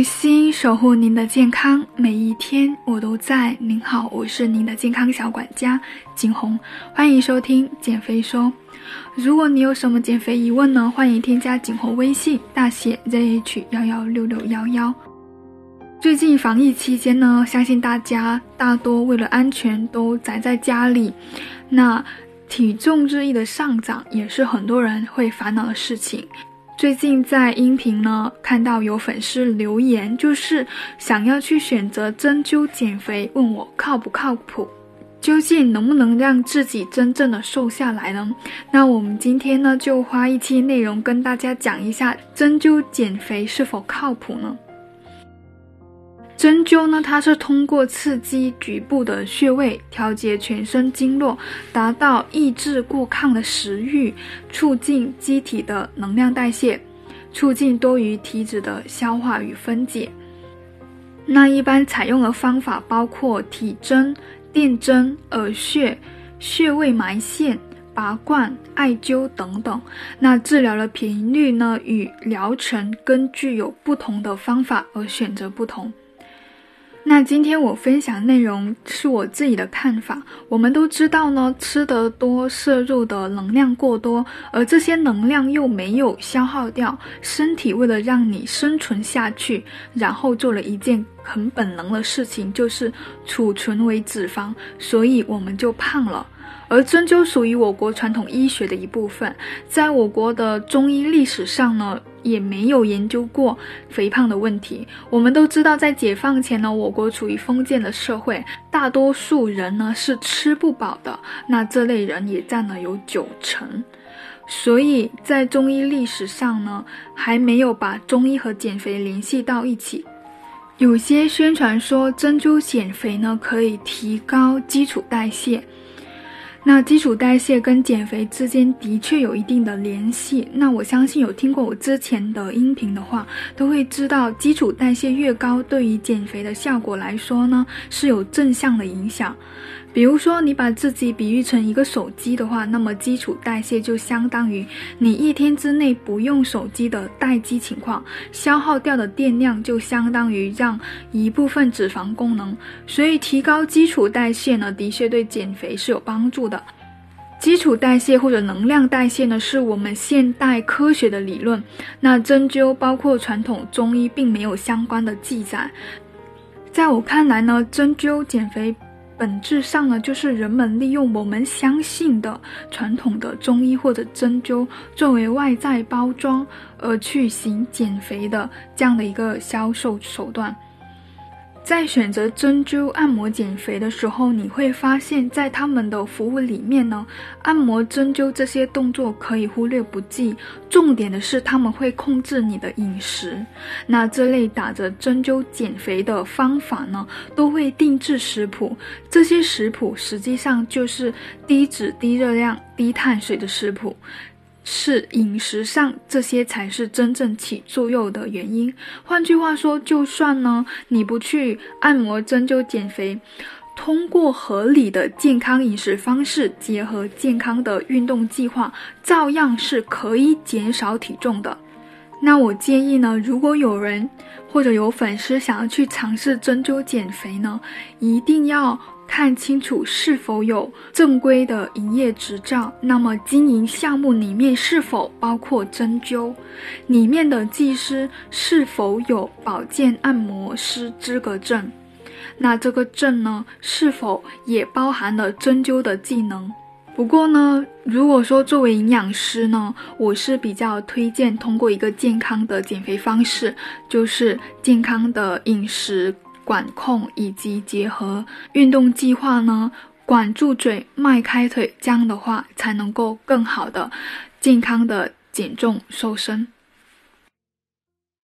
用心守护您的健康，每一天我都在。您好，我是您的健康小管家景红，欢迎收听减肥说。如果你有什么减肥疑问呢？欢迎添加景红微信，大写 zh 幺幺六六幺幺。最近防疫期间呢，相信大家大多为了安全都宅在家里，那体重日益的上涨也是很多人会烦恼的事情。最近在音频呢看到有粉丝留言，就是想要去选择针灸减肥，问我靠不靠谱，究竟能不能让自己真正的瘦下来呢？那我们今天呢就花一期内容跟大家讲一下针灸减肥是否靠谱呢？针灸呢，它是通过刺激局部的穴位，调节全身经络，达到抑制过亢的食欲，促进机体的能量代谢，促进多余体脂的消化与分解。那一般采用的方法包括体针、电针、耳穴、穴位埋线、拔罐、艾灸等等。那治疗的频率呢，与疗程根据有不同的方法而选择不同。那今天我分享内容是我自己的看法。我们都知道呢，吃得多，摄入的能量过多，而这些能量又没有消耗掉，身体为了让你生存下去，然后做了一件很本能的事情，就是储存为脂肪，所以我们就胖了。而针灸属于我国传统医学的一部分，在我国的中医历史上呢，也没有研究过肥胖的问题。我们都知道，在解放前呢，我国处于封建的社会，大多数人呢是吃不饱的，那这类人也占了有九成。所以在中医历史上呢，还没有把中医和减肥联系到一起。有些宣传说针灸减肥呢，可以提高基础代谢。那基础代谢跟减肥之间的确有一定的联系。那我相信有听过我之前的音频的话，都会知道基础代谢越高，对于减肥的效果来说呢，是有正向的影响。比如说，你把自己比喻成一个手机的话，那么基础代谢就相当于你一天之内不用手机的待机情况，消耗掉的电量就相当于让一部分脂肪功能。所以，提高基础代谢呢，的确对减肥是有帮助的。基础代谢或者能量代谢呢，是我们现代科学的理论。那针灸包括传统中医并没有相关的记载。在我看来呢，针灸减肥。本质上呢，就是人们利用我们相信的传统的中医或者针灸作为外在包装，而去行减肥的这样的一个销售手段。在选择针灸按摩减肥的时候，你会发现在他们的服务里面呢，按摩针灸这些动作可以忽略不计。重点的是他们会控制你的饮食。那这类打着针灸减肥的方法呢，都会定制食谱。这些食谱实际上就是低脂、低热量、低碳水的食谱。是饮食上，这些才是真正起作用的原因。换句话说，就算呢你不去按摩针灸减肥，通过合理的健康饮食方式，结合健康的运动计划，照样是可以减少体重的。那我建议呢，如果有人或者有粉丝想要去尝试针灸减肥呢，一定要。看清楚是否有正规的营业执照，那么经营项目里面是否包括针灸，里面的技师是否有保健按摩师资格证，那这个证呢是否也包含了针灸的技能？不过呢，如果说作为营养师呢，我是比较推荐通过一个健康的减肥方式，就是健康的饮食。管控以及结合运动计划呢，管住嘴，迈开腿，这样的话才能够更好的、健康的减重瘦身。